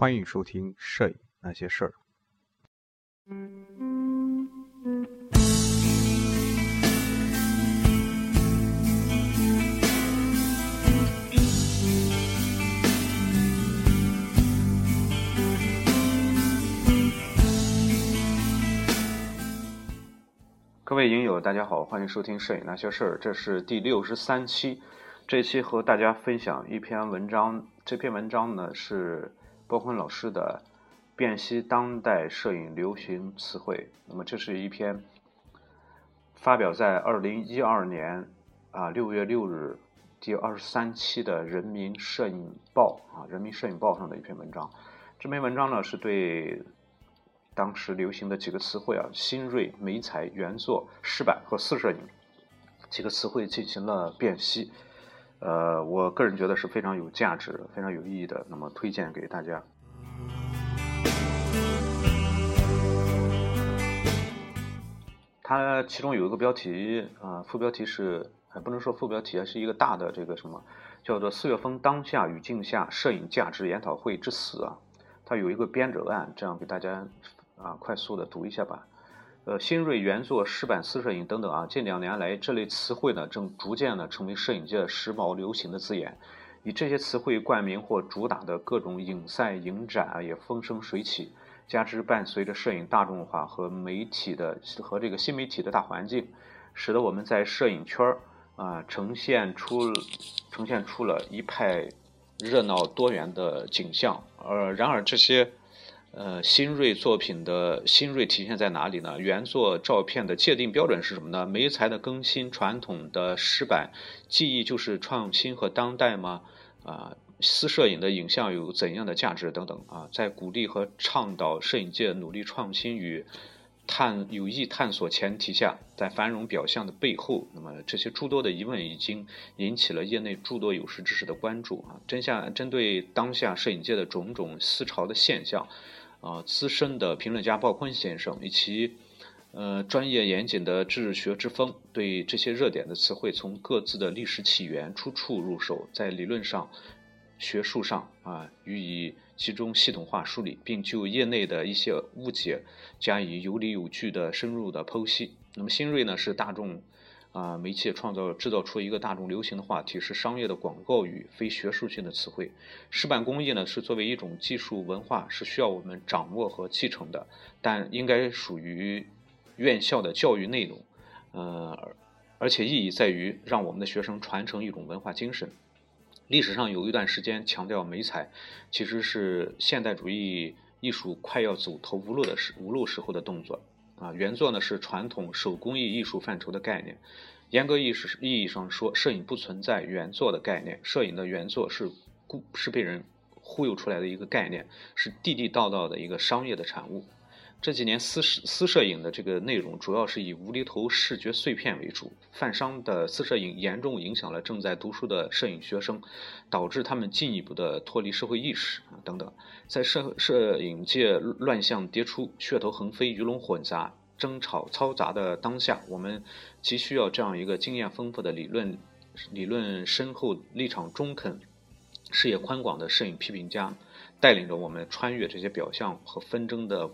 欢迎收听《摄影那些事儿》。各位影友，大家好，欢迎收听《摄影那些事儿》，这是第六十三期。这期和大家分享一篇文章，这篇文章呢是包坤老师的《辨析当代摄影流行词汇》。那么这是一篇发表在二零一二年啊六月六日第二十三期的《人民摄影报》啊《人民摄影报》上的一篇文章。这篇文章呢是对当时流行的几个词汇啊新锐、美彩、原作、湿版和四摄影几个词汇进行了辨析。呃，我个人觉得是非常有价值、非常有意义的，那么推荐给大家。它其中有一个标题，啊，副标题是，还不能说副标题啊，是一个大的这个什么，叫做“四月份当下语境下摄影价值研讨会之死”啊，它有一个编者案，这样给大家啊快速的读一下吧。呃，新锐原作、湿版四摄影等等啊，近两年来这类词汇呢，正逐渐的成为摄影界的时髦流行的字眼。以这些词汇冠名或主打的各种影赛、影展啊，也风生水起。加之伴随着摄影大众化和媒体的和这个新媒体的大环境，使得我们在摄影圈儿啊，呈现出呈现出了一派热闹多元的景象。呃，然而这些。呃，新锐作品的新锐体现在哪里呢？原作照片的界定标准是什么呢？媒材的更新，传统的湿版记忆就是创新和当代吗？啊，私摄影的影像有怎样的价值等等啊？在鼓励和倡导摄影界努力创新与探有意探索前提下，在繁荣表象的背后，那么这些诸多的疑问已经引起了业内诸多有识之士的关注啊！针下针对当下摄影界的种种思潮的现象。啊，资深的评论家鲍坤先生以其呃专业严谨的治学之风，对这些热点的词汇从各自的历史起源出处入手，在理论上、学术上啊予以集中系统化梳理，并就业内的一些误解加以有理有据的深入的剖析。那么新锐呢，是大众。啊，媒介创造制造出一个大众流行的话题，是商业的广告语，非学术性的词汇。石板工艺呢，是作为一种技术文化，是需要我们掌握和继承的，但应该属于院校的教育内容。呃，而且意义在于让我们的学生传承一种文化精神。历史上有一段时间强调美彩，其实是现代主义艺术快要走投无路的时无路时候的动作。啊，原作呢是传统手工艺艺术范畴的概念。严格意识意义上说，摄影不存在原作的概念。摄影的原作是故是被人忽悠出来的一个概念，是地地道道的一个商业的产物。这几年私私摄影的这个内容主要是以无厘头视觉碎片为主，泛商的私摄影严重影响了正在读书的摄影学生，导致他们进一步的脱离社会意识啊等等。在摄摄影界乱象迭出、噱头横飞、鱼龙混杂、争吵嘈杂的当下，我们急需要这样一个经验丰富的理论、理论深厚、立场中肯、视野宽广的摄影批评家，带领着我们穿越这些表象和纷争的。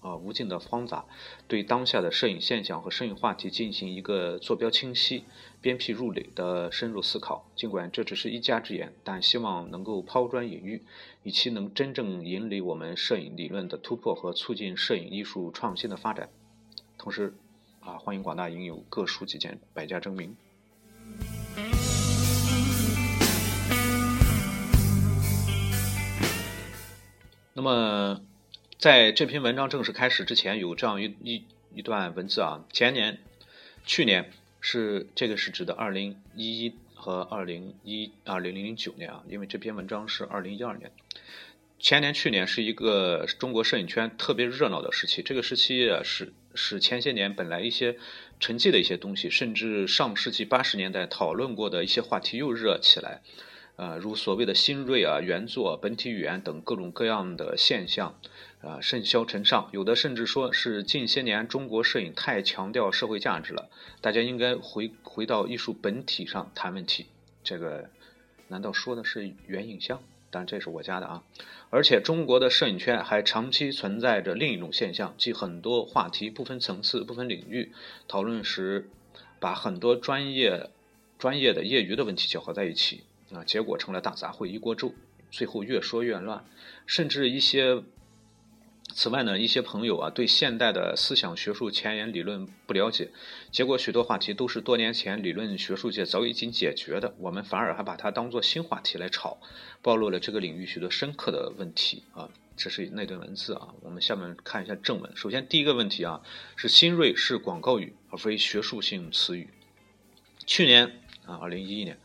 啊，无尽的方法，对当下的摄影现象和摄影话题进行一个坐标清晰、鞭辟入里的深入思考。尽管这只是一家之言，但希望能够抛砖引玉，以期能真正引领我们摄影理论的突破和促进摄影艺术创新的发展。同时，啊，欢迎广大影友各抒己见，百家争鸣。那么。在这篇文章正式开始之前，有这样一一一段文字啊。前年、去年是这个是指的二零一一和二零一二零零九年啊，因为这篇文章是二零一二年。前年、去年是一个中国摄影圈特别热闹的时期，这个时期啊，是使前些年本来一些沉寂的一些东西，甚至上世纪八十年代讨论过的一些话题又热起来。啊，如所谓的新锐啊、原作、本体语言等各种各样的现象，啊，甚嚣尘上。有的甚至说是近些年中国摄影太强调社会价值了，大家应该回回到艺术本体上谈问题。这个难道说的是原影像？但这是我家的啊。而且中国的摄影圈还长期存在着另一种现象，即很多话题不分层次、不分领域讨论时，把很多专业、专业的、业余的问题搅和在一起啊，结果成了大杂烩一锅粥，最后越说越乱，甚至一些。此外呢，一些朋友啊对现代的思想学术前沿理论不了解，结果许多话题都是多年前理论学术界早已经解决的，我们反而还把它当做新话题来炒，暴露了这个领域许多深刻的问题啊。这是那段文字啊，我们下面看一下正文。首先第一个问题啊，是新锐是广告语而非学术性词语。去年啊，二零一一年。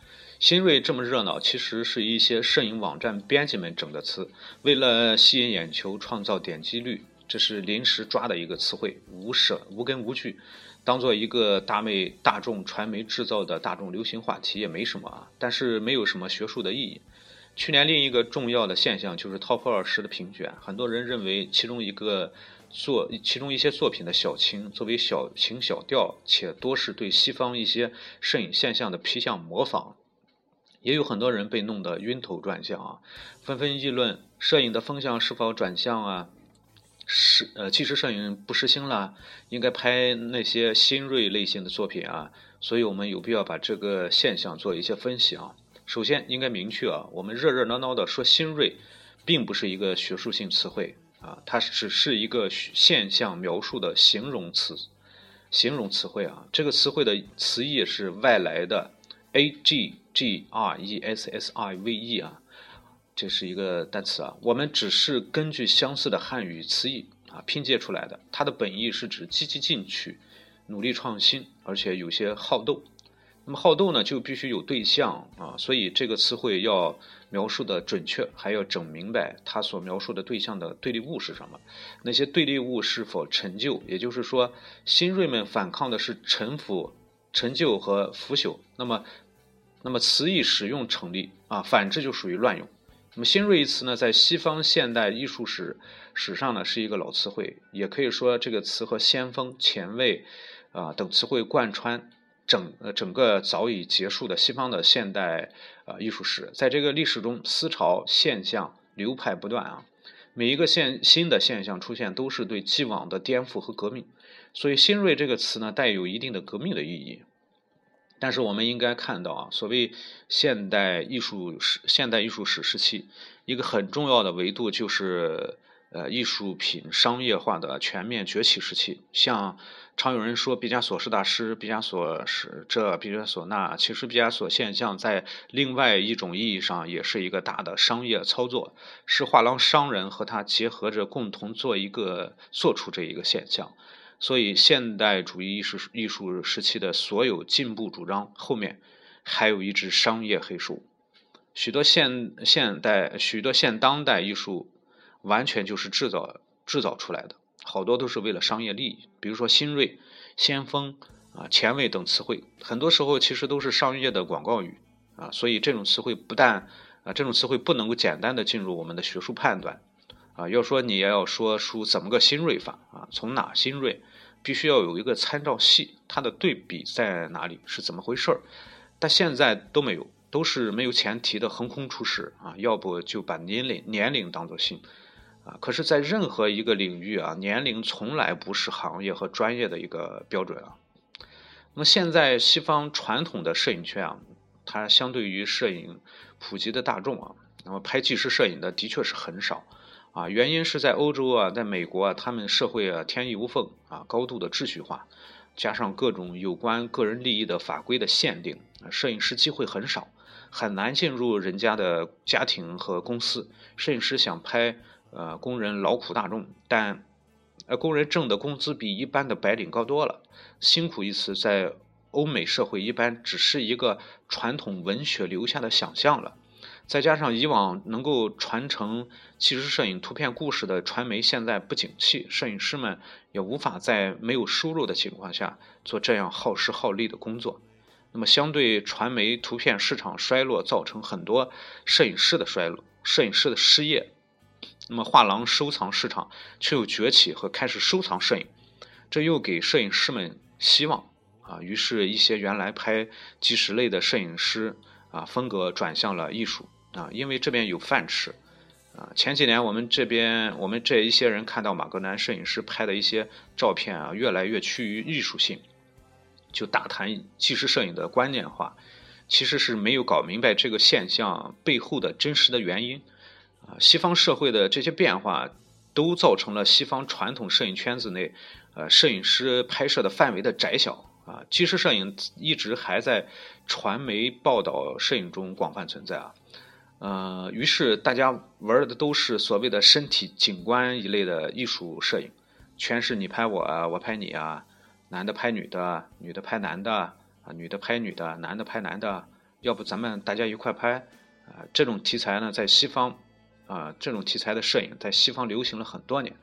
新锐这么热闹，其实是一些摄影网站编辑们整的词，为了吸引眼球、创造点击率，这是临时抓的一个词汇，无舍无根无据，当做一个大媒大众传媒制造的大众流行话题也没什么啊，但是没有什么学术的意义。去年另一个重要的现象就是 TOP 二十的评选，很多人认为其中一个作其中一些作品的小情作为小情小调，且多是对西方一些摄影现象的皮相模仿。也有很多人被弄得晕头转向啊，纷纷议论摄影的风向是否转向啊？是呃，纪实摄影不时兴了，应该拍那些新锐类型的作品啊。所以我们有必要把这个现象做一些分析啊。首先应该明确啊，我们热热闹闹的说新锐，并不是一个学术性词汇啊，它只是一个现象描述的形容词，形容词汇啊。这个词汇的词义是外来的，a g。G R E S S I V E 啊，这是一个单词啊。我们只是根据相似的汉语词义啊拼接出来的。它的本意是指积极进取、努力创新，而且有些好斗。那么好斗呢，就必须有对象啊。所以这个词汇要描述的准确，还要整明白它所描述的对象的对立物是什么。那些对立物是否陈旧？也就是说，新锐们反抗的是陈腐、陈旧和腐朽。那么。那么词义使用成立啊，反之就属于乱用。那么新锐一词呢，在西方现代艺术史史上呢是一个老词汇，也可以说这个词和先锋、前卫啊等词汇贯穿整呃整个早已结束的西方的现代啊艺术史。在这个历史中，思潮、现象、流派不断啊，每一个现新的现象出现，都是对既往的颠覆和革命。所以新锐这个词呢，带有一定的革命的意义。但是我们应该看到啊，所谓现代艺术史、现代艺术史时期，一个很重要的维度就是，呃，艺术品商业化的全面崛起时期。像常有人说毕加索是大师，毕加索是这，毕加索那，其实毕加索现象在另外一种意义上也是一个大的商业操作，是画廊商人和他结合着共同做一个做出这一个现象。所以，现代主义艺术艺术时期的所有进步主张后面，还有一只商业黑手。许多现现代、许多现当代艺术，完全就是制造制造出来的，好多都是为了商业利益。比如说“新锐”“先锋”啊“前卫”等词汇，很多时候其实都是商业的广告语啊。所以，这种词汇不但啊，这种词汇不能够简单的进入我们的学术判断。啊，要说你也要说出怎么个新锐法啊？从哪新锐，必须要有一个参照系，它的对比在哪里，是怎么回事儿？但现在都没有，都是没有前提的横空出世啊！要不就把年龄年龄当做新啊？可是，在任何一个领域啊，年龄从来不是行业和专业的一个标准啊。那么现在西方传统的摄影圈啊，它相对于摄影普及的大众啊，那么拍纪实摄影的的确是很少。啊，原因是在欧洲啊，在美国啊，他们社会啊天衣无缝啊，高度的秩序化，加上各种有关个人利益的法规的限定，摄影师机会很少，很难进入人家的家庭和公司。摄影师想拍呃工人劳苦大众，但呃工人挣的工资比一般的白领高多了。辛苦一词在欧美社会一般只是一个传统文学留下的想象了。再加上以往能够传承纪实摄影图片故事的传媒现在不景气，摄影师们也无法在没有收入的情况下做这样耗时耗力的工作。那么，相对传媒图片市场衰落，造成很多摄影师的衰落、摄影师的失业。那么，画廊收藏市场却又崛起和开始收藏摄影，这又给摄影师们希望啊。于是，一些原来拍纪实类的摄影师啊，风格转向了艺术。啊，因为这边有饭吃。啊，前几年我们这边我们这一些人看到马格南摄影师拍的一些照片啊，越来越趋于艺术性，就大谈纪实摄影的观念化，其实是没有搞明白这个现象背后的真实的原因。啊，西方社会的这些变化，都造成了西方传统摄影圈子内，呃，摄影师拍摄的范围的窄小。啊，纪实摄影一直还在传媒报道摄影中广泛存在啊。呃，于是大家玩的都是所谓的身体景观一类的艺术摄影，全是你拍我啊，我拍你啊，男的拍女的，女的拍男的啊，女的拍女的，男的拍男的，要不咱们大家一块拍啊？这种题材呢，在西方啊，这种题材的摄影在西方流行了很多年，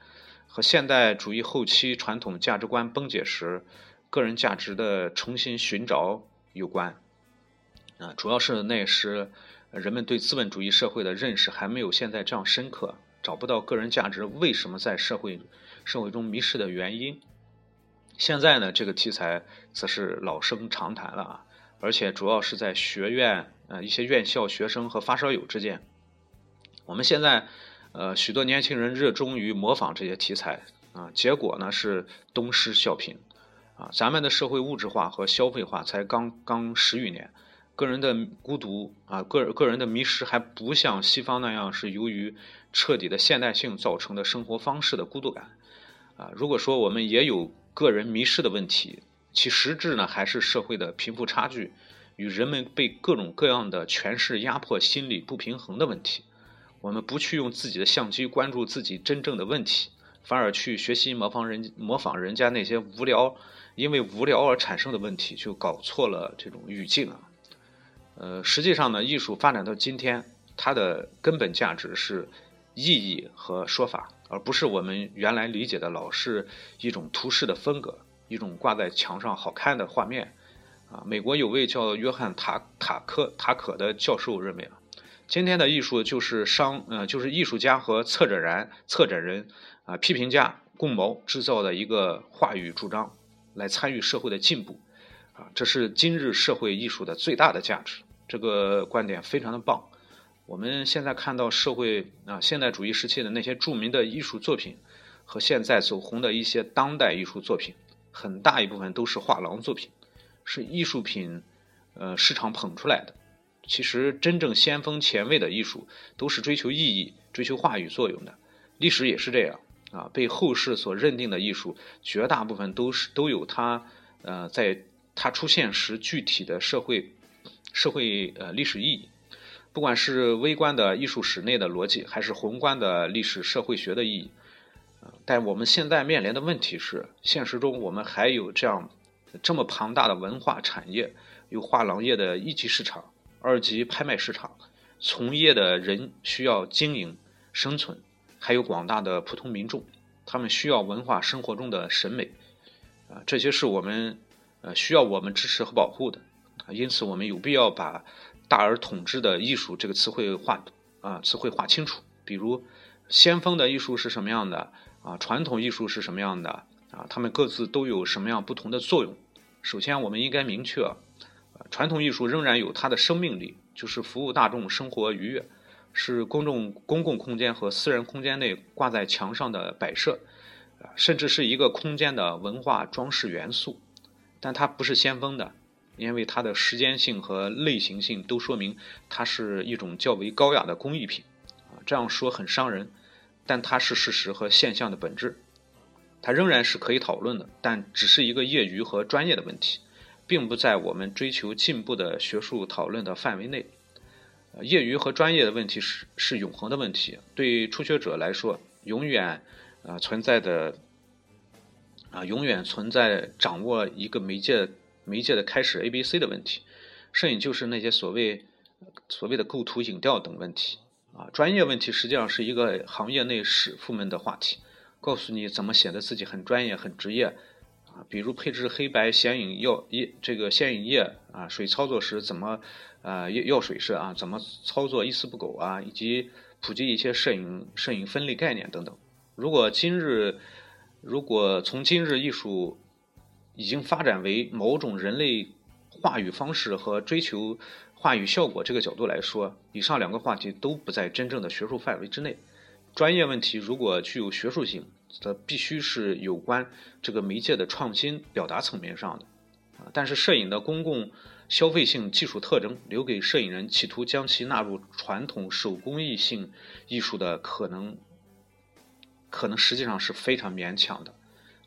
和现代主义后期传统价值观崩解时个人价值的重新寻找有关啊，主要是那时。人们对资本主义社会的认识还没有现在这样深刻，找不到个人价值为什么在社会社会中迷失的原因。现在呢，这个题材则是老生常谈了啊，而且主要是在学院呃一些院校学生和发烧友之间。我们现在呃许多年轻人热衷于模仿这些题材啊，结果呢是东施效颦啊。咱们的社会物质化和消费化才刚刚十余年。个人的孤独啊，个个人的迷失还不像西方那样是由于彻底的现代性造成的生活方式的孤独感啊。如果说我们也有个人迷失的问题，其实质呢还是社会的贫富差距与人们被各种各样的权势压迫、心理不平衡的问题。我们不去用自己的相机关注自己真正的问题，反而去学习模仿人模仿人家那些无聊因为无聊而产生的问题，就搞错了这种语境啊。呃，实际上呢，艺术发展到今天，它的根本价值是意义和说法，而不是我们原来理解的老是一种图示的风格，一种挂在墙上好看的画面。啊，美国有位叫约翰塔塔克塔可的教授认为啊，今天的艺术就是商呃就是艺术家和策展人策展人啊批评家共谋制造的一个话语主张，来参与社会的进步。啊，这是今日社会艺术的最大的价值。这个观点非常的棒。我们现在看到社会啊，现代主义时期的那些著名的艺术作品，和现在走红的一些当代艺术作品，很大一部分都是画廊作品，是艺术品呃市场捧出来的。其实真正先锋前卫的艺术，都是追求意义、追求话语作用的。历史也是这样啊，被后世所认定的艺术，绝大部分都是都有它呃在。它出现时具体的社会、社会呃历史意义，不管是微观的艺术史内的逻辑，还是宏观的历史社会学的意义，但我们现在面临的问题是，现实中我们还有这样这么庞大的文化产业，有画廊业的一级市场、二级拍卖市场，从业的人需要经营生存，还有广大的普通民众，他们需要文化生活中的审美，啊，这些是我们。呃，需要我们支持和保护的，因此我们有必要把“大而统之”的艺术这个词汇画啊，词汇画清楚。比如，先锋的艺术是什么样的啊？传统艺术是什么样的啊？他们各自都有什么样不同的作用？首先，我们应该明确，传统艺术仍然有它的生命力，就是服务大众生活愉悦，是公众公共空间和私人空间内挂在墙上的摆设，啊甚至是一个空间的文化装饰元素。但它不是先锋的，因为它的时间性和类型性都说明它是一种较为高雅的工艺品。啊，这样说很伤人，但它是事实和现象的本质。它仍然是可以讨论的，但只是一个业余和专业的问题，并不在我们追求进步的学术讨论的范围内。业余和专业的问题是是永恒的问题，对初学者来说，永远啊存在的。啊，永远存在掌握一个媒介媒介的开始 A、B、C 的问题。摄影就是那些所谓所谓的构图、影调等问题。啊，专业问题实际上是一个行业内使傅们的话题，告诉你怎么显得自己很专业、很职业。啊，比如配置黑白显影药液，这个显影液啊，水操作时怎么呃药药水式啊，怎么操作一丝不苟啊，以及普及一些摄影摄影分类概念等等。如果今日如果从今日艺术已经发展为某种人类话语方式和追求话语效果这个角度来说，以上两个话题都不在真正的学术范围之内。专业问题如果具有学术性，则必须是有关这个媒介的创新表达层面上的。啊，但是摄影的公共消费性技术特征，留给摄影人企图将其纳入传统手工艺性艺术的可能，可能实际上是非常勉强的。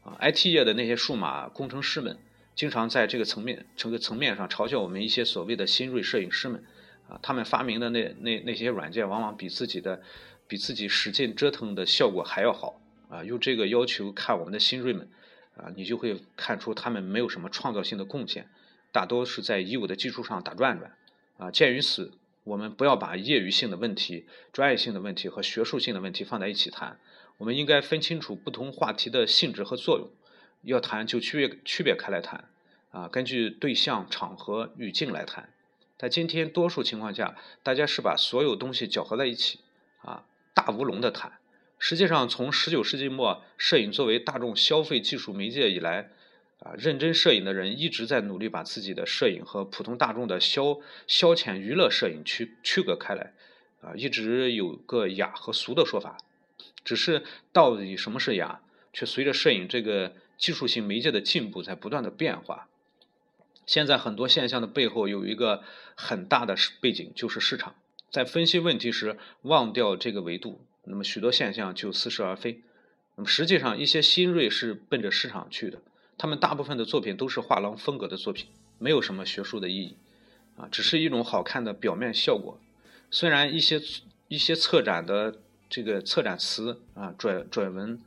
啊，IT 业的那些数码工程师们，经常在这个层面、这个层面上嘲笑我们一些所谓的新锐摄影师们。啊，他们发明的那那那些软件，往往比自己的、比自己使劲折腾的效果还要好。啊，用这个要求看我们的新锐们，啊，你就会看出他们没有什么创造性的贡献，大多是在已有的基础上打转转。啊，鉴于此，我们不要把业余性的问题、专业性的问题和学术性的问题放在一起谈。我们应该分清楚不同话题的性质和作用，要谈就区别区别开来谈，啊，根据对象、场合、语境来谈。在今天多数情况下，大家是把所有东西搅和在一起，啊，大乌龙的谈。实际上，从19世纪末，摄影作为大众消费技术媒介以来，啊，认真摄影的人一直在努力把自己的摄影和普通大众的消消遣娱乐摄影区区隔开来，啊，一直有个雅和俗的说法。只是到底什么是雅，却随着摄影这个技术性媒介的进步在不断的变化。现在很多现象的背后有一个很大的背景，就是市场。在分析问题时忘掉这个维度，那么许多现象就似是而非。那么实际上，一些新锐是奔着市场去的，他们大部分的作品都是画廊风格的作品，没有什么学术的意义，啊，只是一种好看的表面效果。虽然一些一些策展的。这个策展词啊，转转文，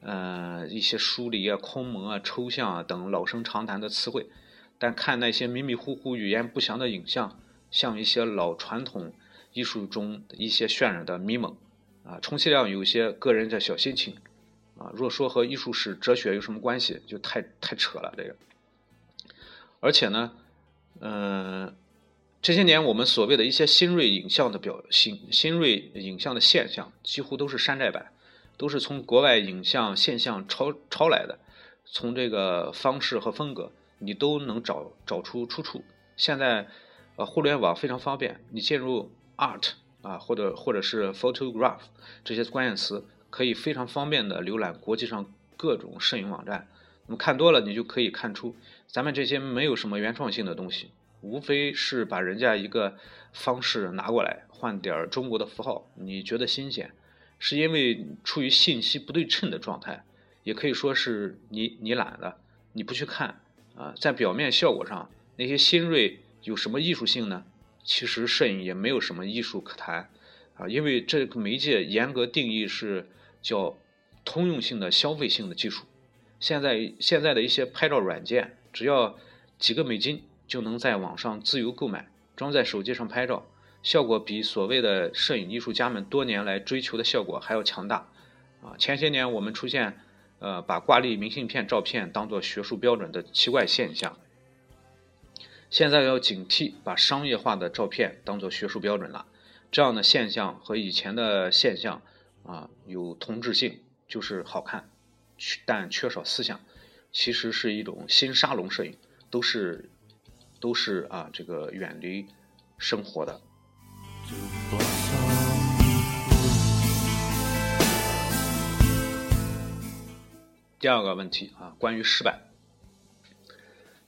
呃，一些梳理啊、空蒙啊、抽象啊等老生常谈的词汇，但看那些迷迷糊糊、语言不详的影像，像一些老传统艺术中一些渲染的迷蒙啊，充其量有些个人的小心情啊。若说和艺术史、哲学有什么关系，就太太扯了这个。而且呢，嗯。这些年，我们所谓的一些新锐影像的表新新锐影像的现象，几乎都是山寨版，都是从国外影像现象抄抄来的。从这个方式和风格，你都能找找出出处。现在，呃，互联网非常方便，你进入 art 啊，或者或者是 photograph 这些关键词，可以非常方便的浏览国际上各种摄影网站。那么看多了，你就可以看出，咱们这些没有什么原创性的东西。无非是把人家一个方式拿过来，换点中国的符号，你觉得新鲜，是因为处于信息不对称的状态，也可以说是你你懒了，你不去看啊，在表面效果上，那些新锐有什么艺术性呢？其实摄影也没有什么艺术可谈啊，因为这个媒介严格定义是叫通用性的消费性的技术。现在现在的一些拍照软件，只要几个美金。就能在网上自由购买，装在手机上拍照，效果比所谓的摄影艺术家们多年来追求的效果还要强大。啊，前些年我们出现，呃，把挂历明信片照片当做学术标准的奇怪现象。现在要警惕把商业化的照片当做学术标准了。这样的现象和以前的现象啊有同质性，就是好看，但缺少思想，其实是一种新沙龙摄影，都是。都是啊，这个远离生活的。第二个问题啊，关于失败。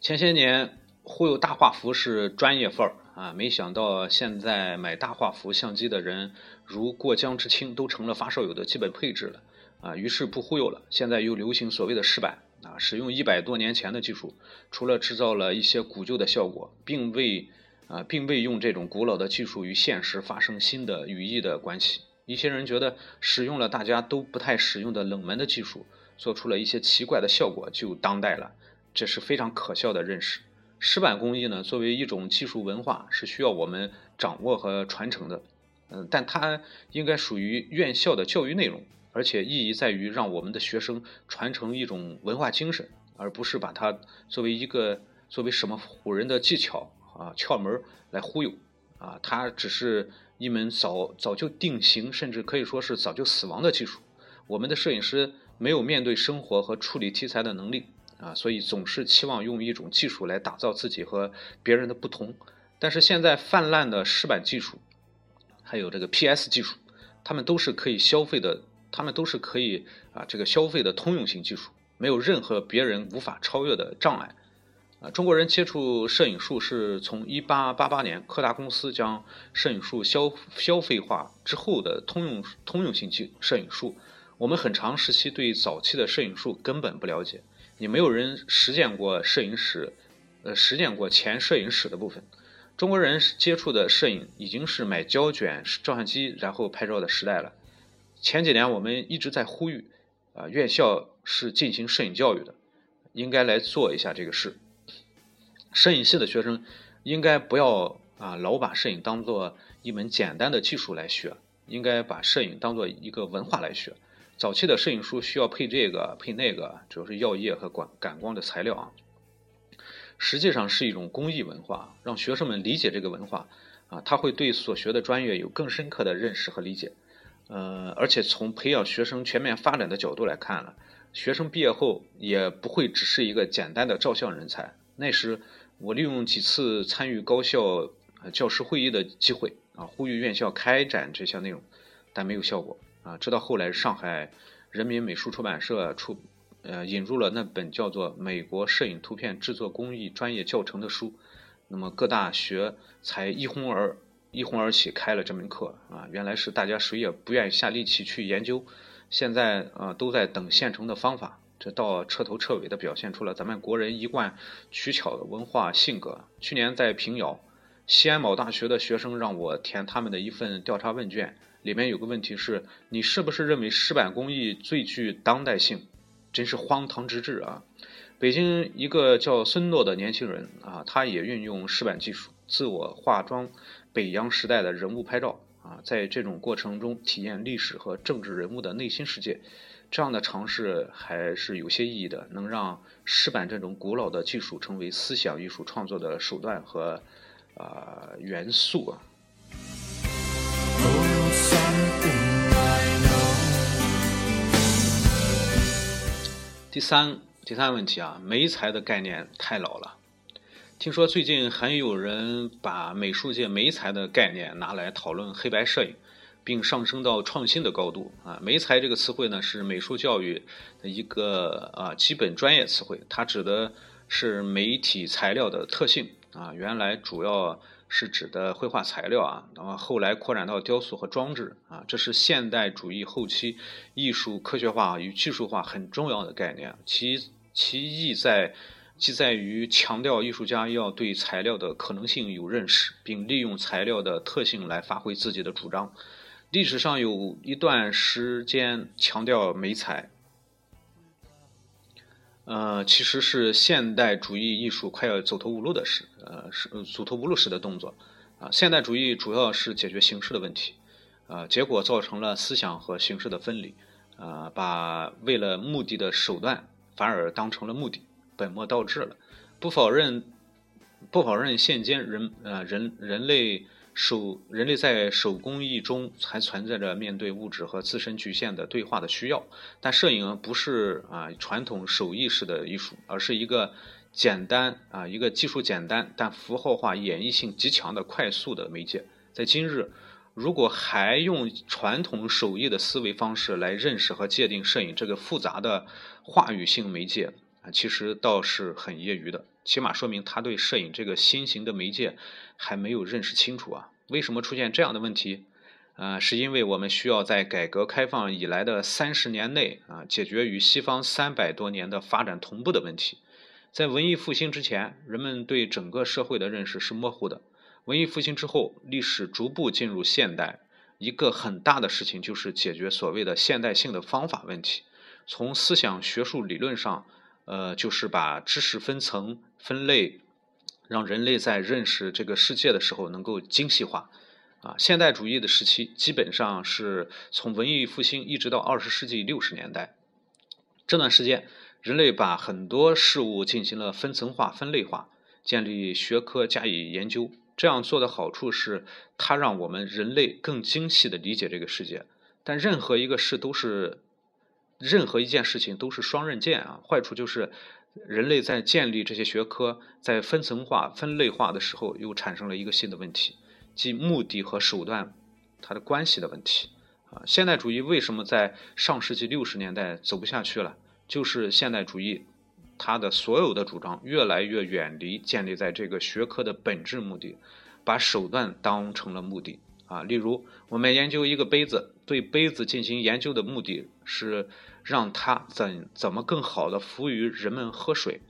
前些年忽悠大画幅是专业范儿啊，没想到现在买大画幅相机的人如过江之青，都成了发烧友的基本配置了啊。于是不忽悠了，现在又流行所谓的失败。啊，使用一百多年前的技术，除了制造了一些古旧的效果，并未啊，并未用这种古老的技术与现实发生新的语义的关系。一些人觉得使用了大家都不太使用的冷门的技术，做出了一些奇怪的效果就当代了，这是非常可笑的认识。石板工艺呢，作为一种技术文化，是需要我们掌握和传承的，嗯，但它应该属于院校的教育内容。而且意义在于让我们的学生传承一种文化精神，而不是把它作为一个作为什么唬人的技巧啊窍门来忽悠啊。它只是一门早早就定型，甚至可以说是早就死亡的技术。我们的摄影师没有面对生活和处理题材的能力啊，所以总是期望用一种技术来打造自己和别人的不同。但是现在泛滥的湿版技术，还有这个 PS 技术，他们都是可以消费的，他们都是可以啊这个消费的通用性技术，没有任何别人无法超越的障碍。啊，中国人接触摄影术是从1888年柯达公司将摄影术消消费化之后的通用通用性技摄影术。我们很长时期对早期的摄影术根本不了解，也没有人实践过摄影史，呃，实践过前摄影史的部分。中国人接触的摄影已经是买胶卷照相机然后拍照的时代了。前几年我们一直在呼吁，啊，院校是进行摄影教育的，应该来做一下这个事。摄影系的学生应该不要啊，老把摄影当做一门简单的技术来学，应该把摄影当做一个文化来学。早期的摄影书需要配这个配那个，主要是药液和感感光的材料啊。实际上是一种工艺文化，让学生们理解这个文化啊，他会对所学的专业有更深刻的认识和理解。呃，而且从培养学生全面发展的角度来看了，学生毕业后也不会只是一个简单的照相人才。那时。我利用几次参与高校教师会议的机会啊，呼吁院校开展这项内容，但没有效果啊。直到后来，上海人民美术出版社出呃引入了那本叫做《美国摄影图片制作工艺专业教程》的书，那么各大学才一哄而一哄而起开了这门课啊。原来是大家谁也不愿意下力气去研究，现在啊都在等现成的方法。这倒彻头彻尾地表现出了咱们国人一贯取巧的文化性格。去年在平遥，西安某大学的学生让我填他们的一份调查问卷，里面有个问题是：你是不是认为石板工艺最具当代性？真是荒唐之至啊！北京一个叫孙诺的年轻人啊，他也运用石板技术，自我化妆北洋时代的人物拍照啊，在这种过程中体验历史和政治人物的内心世界。这样的尝试还是有些意义的，能让石板这种古老的技术成为思想艺术创作的手段和啊元素啊。第三，第三个问题啊，媒材的概念太老了。听说最近还有人把美术界媒材的概念拿来讨论黑白摄影。并上升到创新的高度啊！媒材这个词汇呢，是美术教育的一个啊基本专业词汇，它指的是媒体材料的特性啊。原来主要是指的绘画材料啊，然后后来扩展到雕塑和装置啊。这是现代主义后期艺术科学化与技术化很重要的概念，其其意在即在于强调艺术家要对材料的可能性有认识，并利用材料的特性来发挥自己的主张。历史上有一段时间强调美彩，呃，其实是现代主义艺术快要走投无路的时，呃，是走投无路时的动作，啊，现代主义主要是解决形式的问题，啊，结果造成了思想和形式的分离，啊，把为了目的的手段反而当成了目的，本末倒置了。不否认，不否认现今人，呃，人人类。手人类在手工艺中还存在着面对物质和自身局限的对话的需要，但摄影不是啊传统手艺式的艺术，而是一个简单啊一个技术简单但符号化演绎性极强的快速的媒介。在今日，如果还用传统手艺的思维方式来认识和界定摄影这个复杂的话语性媒介啊，其实倒是很业余的。起码说明他对摄影这个新型的媒介还没有认识清楚啊？为什么出现这样的问题？啊，是因为我们需要在改革开放以来的三十年内啊，解决与西方三百多年的发展同步的问题。在文艺复兴之前，人们对整个社会的认识是模糊的；文艺复兴之后，历史逐步进入现代，一个很大的事情就是解决所谓的现代性的方法问题。从思想学术理论上。呃，就是把知识分层分类，让人类在认识这个世界的时候能够精细化。啊，现代主义的时期基本上是从文艺复兴一直到二十世纪六十年代，这段时间，人类把很多事物进行了分层化、分类化，建立学科加以研究。这样做的好处是，它让我们人类更精细的理解这个世界。但任何一个事都是。任何一件事情都是双刃剑啊，坏处就是人类在建立这些学科、在分层化、分类化的时候，又产生了一个新的问题，即目的和手段它的关系的问题。啊，现代主义为什么在上世纪六十年代走不下去了？就是现代主义它的所有的主张越来越远离建立在这个学科的本质目的，把手段当成了目的。啊，例如我们研究一个杯子，对杯子进行研究的目的是让它怎怎么更好的服务于人们喝水，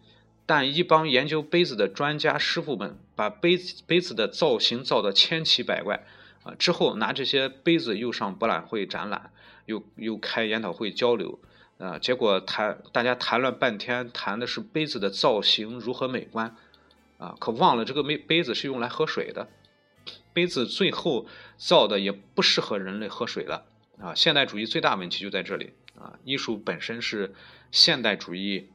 但一帮研究杯子的专家师傅们把杯子杯子的造型造得千奇百怪，啊，之后拿这些杯子又上博览会展览，又又开研讨会交流，啊，结果谈大家谈了半天，谈的是杯子的造型如何美观，啊，可忘了这个杯杯子是用来喝水的。杯子最后造的也不适合人类喝水了啊！现代主义最大问题就在这里啊！艺术本身是现代主义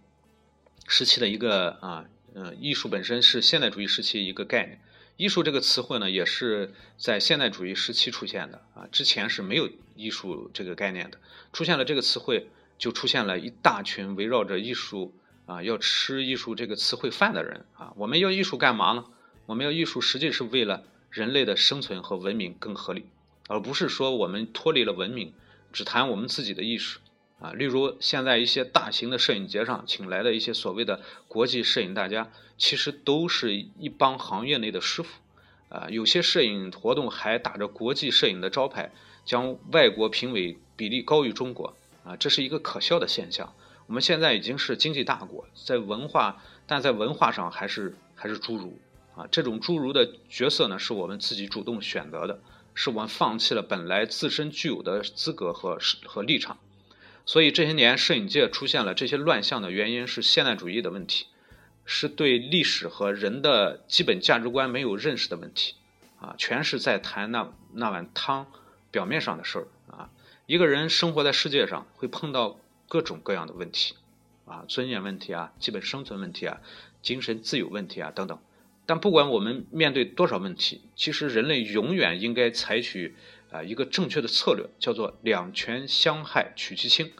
时期的一个啊，呃，艺术本身是现代主义时期一个概念。艺术这个词汇呢，也是在现代主义时期出现的啊，之前是没有艺术这个概念的。出现了这个词汇，就出现了一大群围绕着艺术啊，要吃艺术这个词汇饭的人啊。我们要艺术干嘛呢？我们要艺术，实际是为了。人类的生存和文明更合理，而不是说我们脱离了文明，只谈我们自己的艺术啊。例如，现在一些大型的摄影节上请来的一些所谓的国际摄影大家，其实都是一帮行业内的师傅啊。有些摄影活动还打着国际摄影的招牌，将外国评委比例高于中国啊，这是一个可笑的现象。我们现在已经是经济大国，在文化，但在文化上还是还是侏儒。啊，这种侏儒的角色呢，是我们自己主动选择的，是我们放弃了本来自身具有的资格和和立场。所以这些年摄影界出现了这些乱象的原因是现代主义的问题，是对历史和人的基本价值观没有认识的问题。啊，全是在谈那那碗汤表面上的事儿啊。一个人生活在世界上会碰到各种各样的问题，啊，尊严问题啊，基本生存问题啊，精神自由问题啊，等等。但不管我们面对多少问题，其实人类永远应该采取啊一个正确的策略，叫做两权相害取其轻，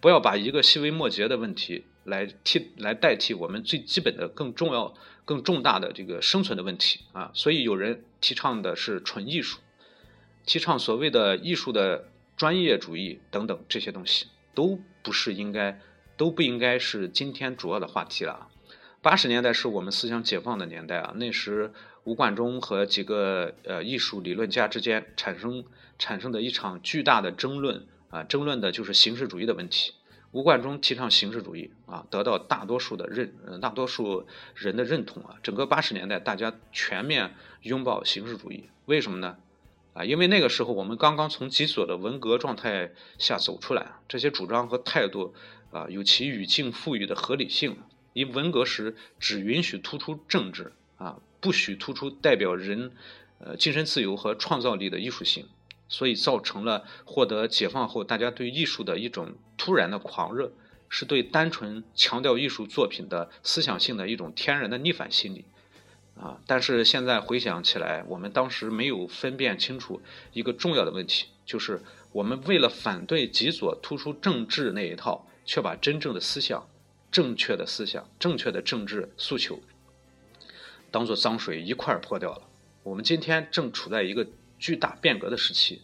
不要把一个细微末节的问题来替来代替我们最基本的、更重要、更重大的这个生存的问题啊。所以有人提倡的是纯艺术，提倡所谓的艺术的专业主义等等这些东西，都不是应该，都不应该是今天主要的话题了。八十年代是我们思想解放的年代啊，那时吴冠中和几个呃艺术理论家之间产生产生的一场巨大的争论啊，争论的就是形式主义的问题。吴冠中提倡形式主义啊，得到大多数的认呃大多数人的认同啊。整个八十年代，大家全面拥抱形式主义，为什么呢？啊，因为那个时候我们刚刚从极左的文革状态下走出来，这些主张和态度啊，有其语境赋予的合理性。因文革时只允许突出政治啊，不许突出代表人，呃，精神自由和创造力的艺术性，所以造成了获得解放后大家对艺术的一种突然的狂热，是对单纯强调艺术作品的思想性的一种天然的逆反心理，啊，但是现在回想起来，我们当时没有分辨清楚一个重要的问题，就是我们为了反对极左突出政治那一套，却把真正的思想。正确的思想、正确的政治诉求，当做脏水一块儿泼掉了。我们今天正处在一个巨大变革的时期，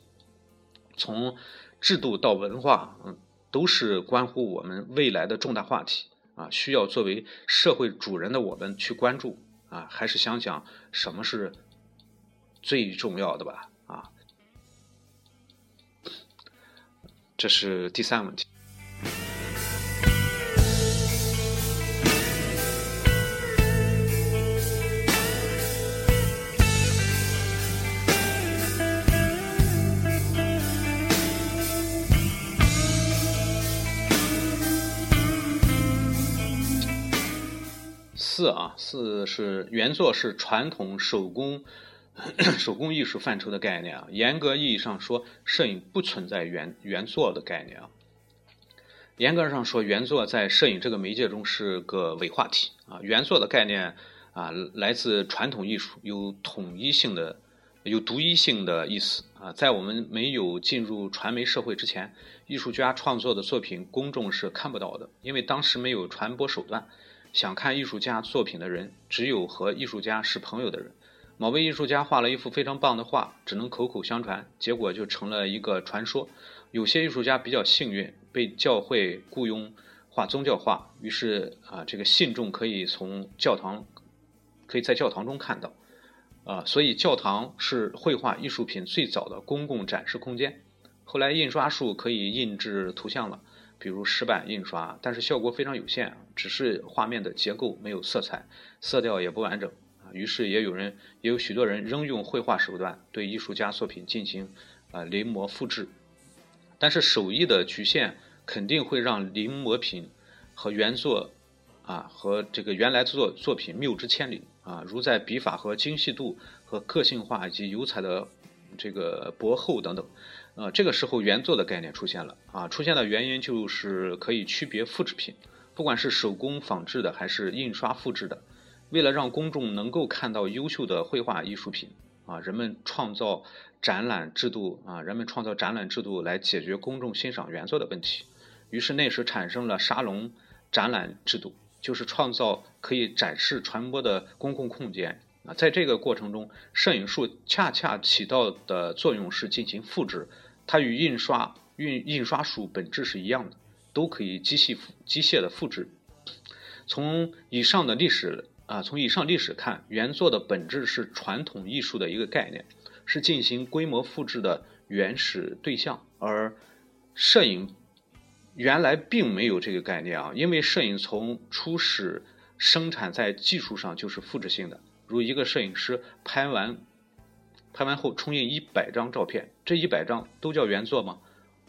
从制度到文化，嗯，都是关乎我们未来的重大话题啊，需要作为社会主人的我们去关注啊。还是想想什么是最重要的吧啊。这是第三个问题。啊，四是原作是传统手工 手工艺术范畴的概念啊。严格意义上说，摄影不存在原原作的概念啊。严格上说，原作在摄影这个媒介中是个伪话题啊。原作的概念啊，来自传统艺术，有统一性的、有独一性的意思啊。在我们没有进入传媒社会之前，艺术家创作的作品，公众是看不到的，因为当时没有传播手段。想看艺术家作品的人，只有和艺术家是朋友的人。某位艺术家画了一幅非常棒的画，只能口口相传，结果就成了一个传说。有些艺术家比较幸运，被教会雇佣画宗教画，于是啊，这个信众可以从教堂，可以在教堂中看到。啊，所以教堂是绘画艺术品最早的公共展示空间。后来印刷术可以印制图像了，比如石板印刷，但是效果非常有限，只是画面的结构没有色彩，色调也不完整啊。于是也有人，也有许多人仍用绘画手段对艺术家作品进行啊临摹复制。但是手艺的局限肯定会让临摹品和原作啊和这个原来作作品谬之千里。啊，如在笔法和精细度和个性化以及油彩的这个薄厚等等，呃，这个时候原作的概念出现了啊，出现的原因就是可以区别复制品，不管是手工仿制的还是印刷复制的，为了让公众能够看到优秀的绘画艺术品啊，人们创造展览制度啊，人们创造展览制度来解决公众欣赏原作的问题，于是那时产生了沙龙展览制度。就是创造可以展示传播的公共空间啊，在这个过程中，摄影术恰恰起到的作用是进行复制，它与印刷印印刷术本质是一样的，都可以机器机械的复制。从以上的历史啊，从以上历史看，原作的本质是传统艺术的一个概念，是进行规模复制的原始对象，而摄影。原来并没有这个概念啊，因为摄影从初始生产在技术上就是复制性的。如一个摄影师拍完，拍完后冲印一百张照片，这一百张都叫原作吗？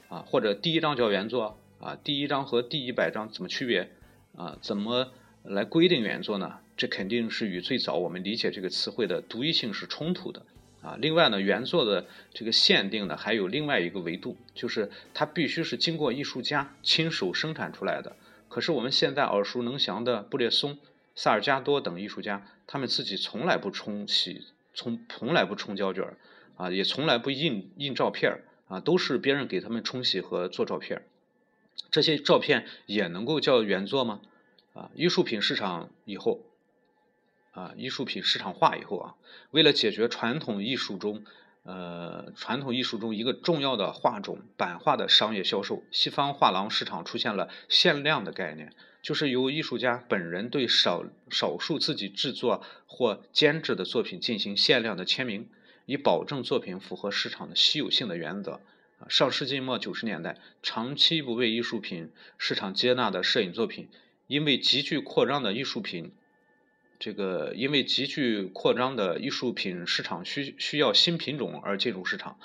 啊，或者第一张叫原作啊？第一张和第一百张怎么区别？啊，怎么来规定原作呢？这肯定是与最早我们理解这个词汇的独一性是冲突的。啊，另外呢，原作的这个限定呢，还有另外一个维度，就是它必须是经过艺术家亲手生产出来的。可是我们现在耳熟能详的布列松、萨尔加多等艺术家，他们自己从来不冲洗，从从来不冲胶卷啊，也从来不印印照片啊，都是别人给他们冲洗和做照片这些照片也能够叫原作吗？啊，艺术品市场以后。啊，艺术品市场化以后啊，为了解决传统艺术中，呃，传统艺术中一个重要的画种版画的商业销售，西方画廊市场出现了限量的概念，就是由艺术家本人对少少数自己制作或监制的作品进行限量的签名，以保证作品符合市场的稀有性的原则。上世纪末九十年代，长期不被艺术品市场接纳的摄影作品，因为急剧扩张的艺术品。这个因为急剧扩张的艺术品市场需需要新品种而进入市场，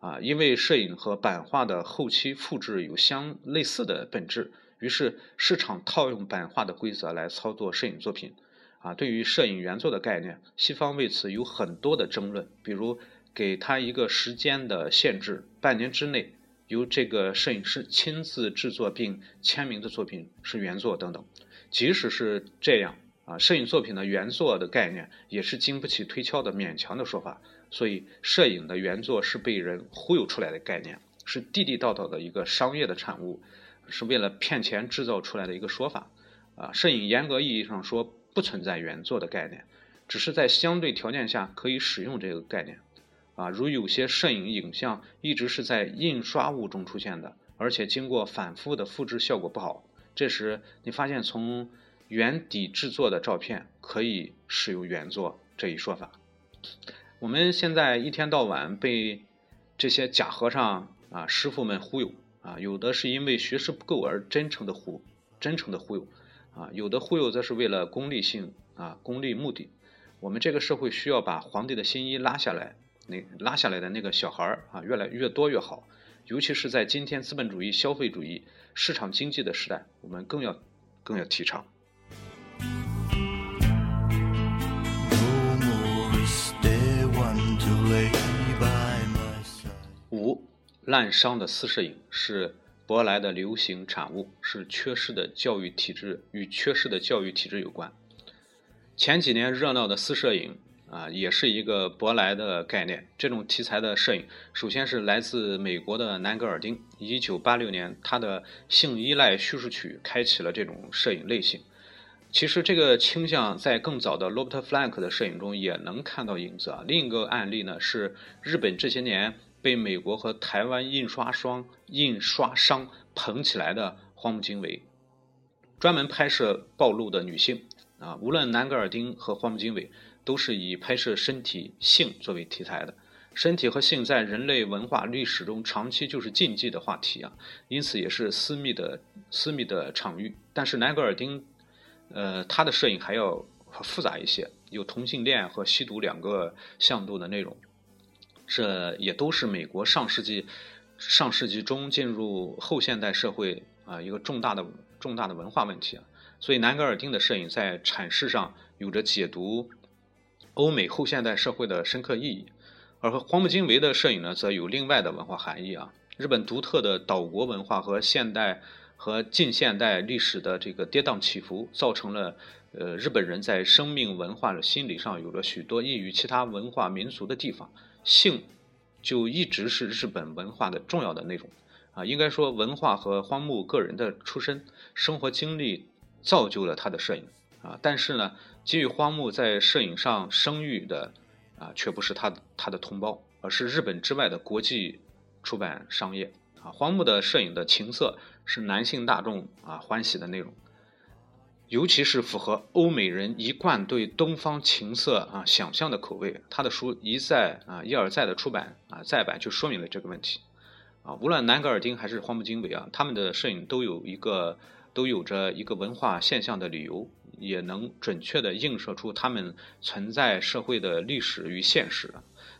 啊，因为摄影和版画的后期复制有相类似的本质，于是市场套用版画的规则来操作摄影作品，啊，对于摄影原作的概念，西方为此有很多的争论，比如给他一个时间的限制，半年之内由这个摄影师亲自制作并签名的作品是原作等等，即使是这样。啊，摄影作品的原作的概念也是经不起推敲的勉强的说法，所以摄影的原作是被人忽悠出来的概念，是地地道道的一个商业的产物，是为了骗钱制造出来的一个说法。啊，摄影严格意义上说不存在原作的概念，只是在相对条件下可以使用这个概念。啊，如有些摄影影像一直是在印刷物中出现的，而且经过反复的复制效果不好，这时你发现从。原底制作的照片可以使用原作这一说法。我们现在一天到晚被这些假和尚啊师傅们忽悠啊，有的是因为学识不够而真诚的忽真诚的忽悠啊，有的忽悠则是为了功利性啊功利目的。我们这个社会需要把皇帝的新衣拉下来，那拉下来的那个小孩儿啊越来越多越好，尤其是在今天资本主义消费主义市场经济的时代，我们更要更要提倡。滥觞的私摄影是舶来的流行产物，是缺失的教育体制与缺失的教育体制有关。前几年热闹的私摄影啊，也是一个舶来的概念。这种题材的摄影，首先是来自美国的南格尔丁。一九八六年，他的《性依赖叙事曲》开启了这种摄影类型。其实这个倾向在更早的 Robert Frank 的摄影中也能看到影子啊。另一个案例呢是日本这些年被美国和台湾印刷商印刷商捧起来的荒木经惟，专门拍摄暴露的女性啊。无论南格尔丁和荒木经惟，都是以拍摄身体性作为题材的。身体和性在人类文化历史中长期就是禁忌的话题啊，因此也是私密的私密的场域。但是南格尔丁。呃，他的摄影还要复杂一些，有同性恋和吸毒两个向度的内容，这也都是美国上世纪上世纪中进入后现代社会啊一个重大的重大的文化问题啊。所以南格尔丁的摄影在阐释上有着解读欧美后现代社会的深刻意义，而和荒木经惟的摄影呢，则有另外的文化含义啊。日本独特的岛国文化和现代。和近现代历史的这个跌宕起伏，造成了呃日本人在生命文化的心理上有了许多异于其他文化民族的地方。性就一直是日本文化的重要的内容啊，应该说文化和荒木个人的出身、生活经历造就了他的摄影啊。但是呢，给予荒木在摄影上声誉的啊，却不是他他的同胞，而是日本之外的国际出版商业啊。荒木的摄影的情色。是男性大众啊欢喜的内容，尤其是符合欧美人一贯对东方情色啊想象的口味。他的书一再啊一而再的出版啊再版，就说明了这个问题啊。无论南格尔丁还是荒木经惟啊，他们的摄影都有一个都有着一个文化现象的理由，也能准确的映射出他们存在社会的历史与现实。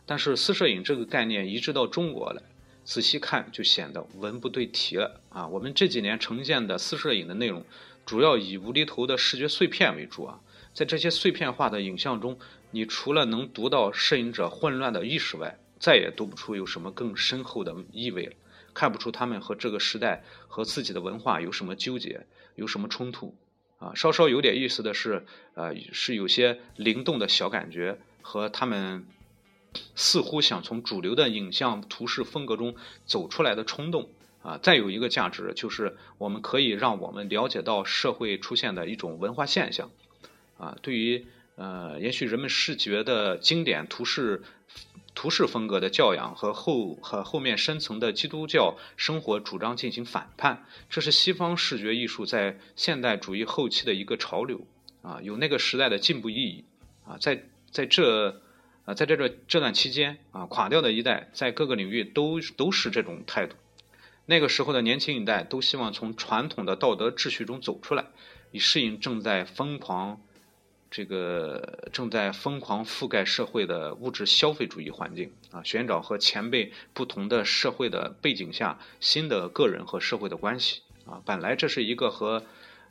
但是私摄影这个概念移植到中国来。仔细看就显得文不对题了啊！我们这几年呈现的私摄影的内容，主要以无厘头的视觉碎片为主啊。在这些碎片化的影像中，你除了能读到摄影者混乱的意识外，再也读不出有什么更深厚的意味了。看不出他们和这个时代和自己的文化有什么纠结，有什么冲突啊？稍稍有点意思的是，呃，是有些灵动的小感觉和他们。似乎想从主流的影像图式风格中走出来的冲动啊，再有一个价值就是我们可以让我们了解到社会出现的一种文化现象啊。对于呃延续人们视觉的经典图式图式风格的教养和后和后面深层的基督教生活主张进行反叛，这是西方视觉艺术在现代主义后期的一个潮流啊，有那个时代的进步意义啊，在在这。啊，在这个这段期间啊，垮掉的一代在各个领域都都是这种态度。那个时候的年轻一代都希望从传统的道德秩序中走出来，以适应正在疯狂这个正在疯狂覆盖社会的物质消费主义环境啊，寻找和前辈不同的社会的背景下新的个人和社会的关系啊。本来这是一个和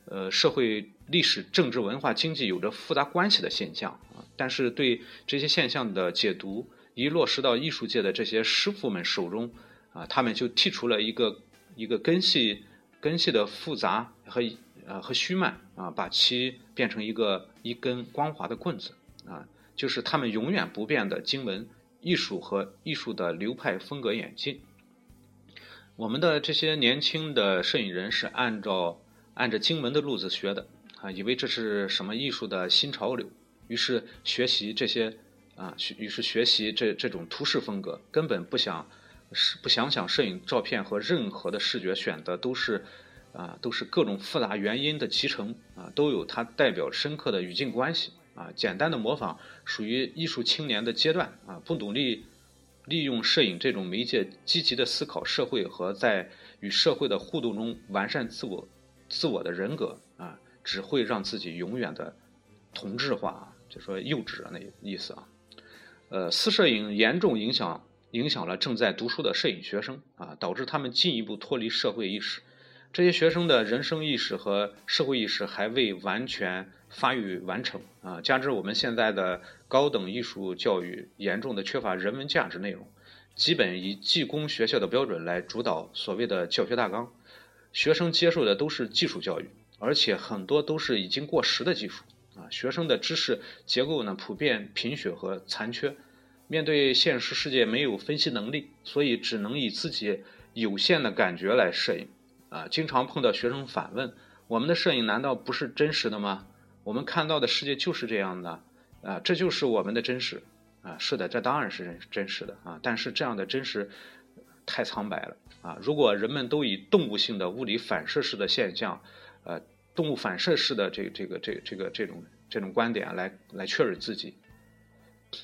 呃社会历史、政治、文化、经济有着复杂关系的现象啊。但是对这些现象的解读一落实到艺术界的这些师傅们手中，啊，他们就剔除了一个一个根系根系的复杂和呃和虚慢啊，把其变成一个一根光滑的棍子啊，就是他们永远不变的经文艺术和艺术的流派风格演进。我们的这些年轻的摄影人是按照按着经文的路子学的啊，以为这是什么艺术的新潮流。于是学习这些，啊，于是学习这这种图式风格，根本不想，是不想想摄影照片和任何的视觉选择都是，啊，都是各种复杂原因的集成，啊，都有它代表深刻的语境关系，啊，简单的模仿属于艺术青年的阶段，啊，不努力利用摄影这种媒介积极的思考社会和在与社会的互动中完善自我，自我的人格，啊，只会让自己永远的同质化。就说幼稚那意思啊，呃，私摄影严重影响影响了正在读书的摄影学生啊，导致他们进一步脱离社会意识。这些学生的人生意识和社会意识还未完全发育完成啊，加之我们现在的高等艺术教育严重的缺乏人文价值内容，基本以技工学校的标准来主导所谓的教学大纲，学生接受的都是技术教育，而且很多都是已经过时的技术。啊，学生的知识结构呢普遍贫血和残缺，面对现实世界没有分析能力，所以只能以自己有限的感觉来摄影。啊，经常碰到学生反问：“我们的摄影难道不是真实的吗？”我们看到的世界就是这样的啊，这就是我们的真实啊。是的，这当然是真真实的啊。但是这样的真实太苍白了啊。如果人们都以动物性的物理反射式的现象，呃，动物反射式的这这个这这个这种这种观点来来确认自己，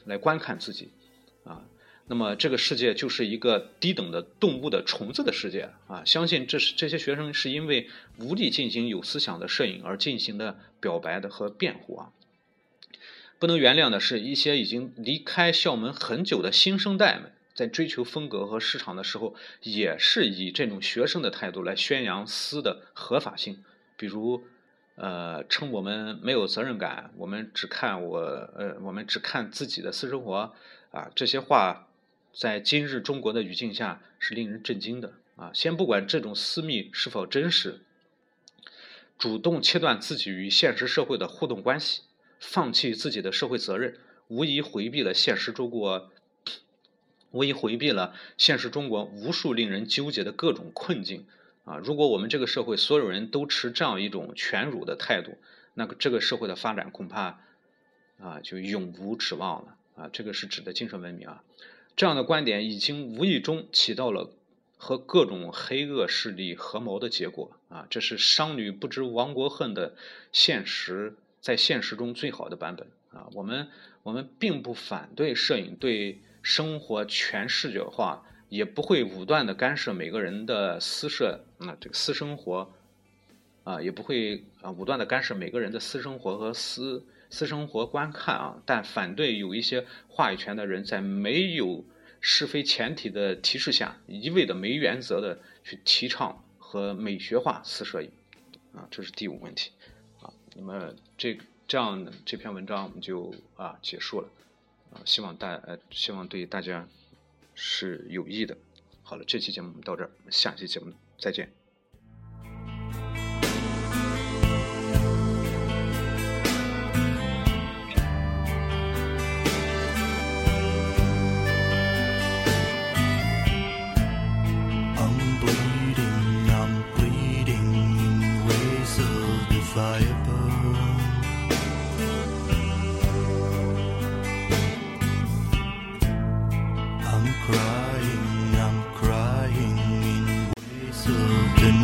来观看自己啊。那么这个世界就是一个低等的动物的虫子的世界啊！相信这是这些学生是因为无力进行有思想的摄影而进行的表白的和辩护啊！不能原谅的是一些已经离开校门很久的新生代们，在追求风格和市场的时候，也是以这种学生的态度来宣扬私的合法性，比如，呃，称我们没有责任感，我们只看我，呃，我们只看自己的私生活啊，这些话。在今日中国的语境下是令人震惊的啊！先不管这种私密是否真实，主动切断自己与现实社会的互动关系，放弃自己的社会责任，无疑回避了现实中国，无疑回避了现实中国无数令人纠结的各种困境啊！如果我们这个社会所有人都持这样一种全儒的态度，那个这个社会的发展恐怕啊就永无指望了啊！这个是指的精神文明啊！这样的观点已经无意中起到了和各种黑恶势力合谋的结果啊！这是商女不知亡国恨的现实，在现实中最好的版本啊！我们我们并不反对摄影对生活全视角化，也不会武断的干涉每个人的私设啊这个私生活啊，也不会啊武断的干涉每个人的私生活和私。私生活观看啊，但反对有一些话语权的人在没有是非前提的提示下，一味的没原则的去提倡和美学化私摄影，啊，这是第五问题，啊，那么这这样这篇文章我们就啊结束了，啊，希望大呃希望对大家是有益的。好了，这期节目我们到这儿，下期节目再见。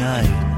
night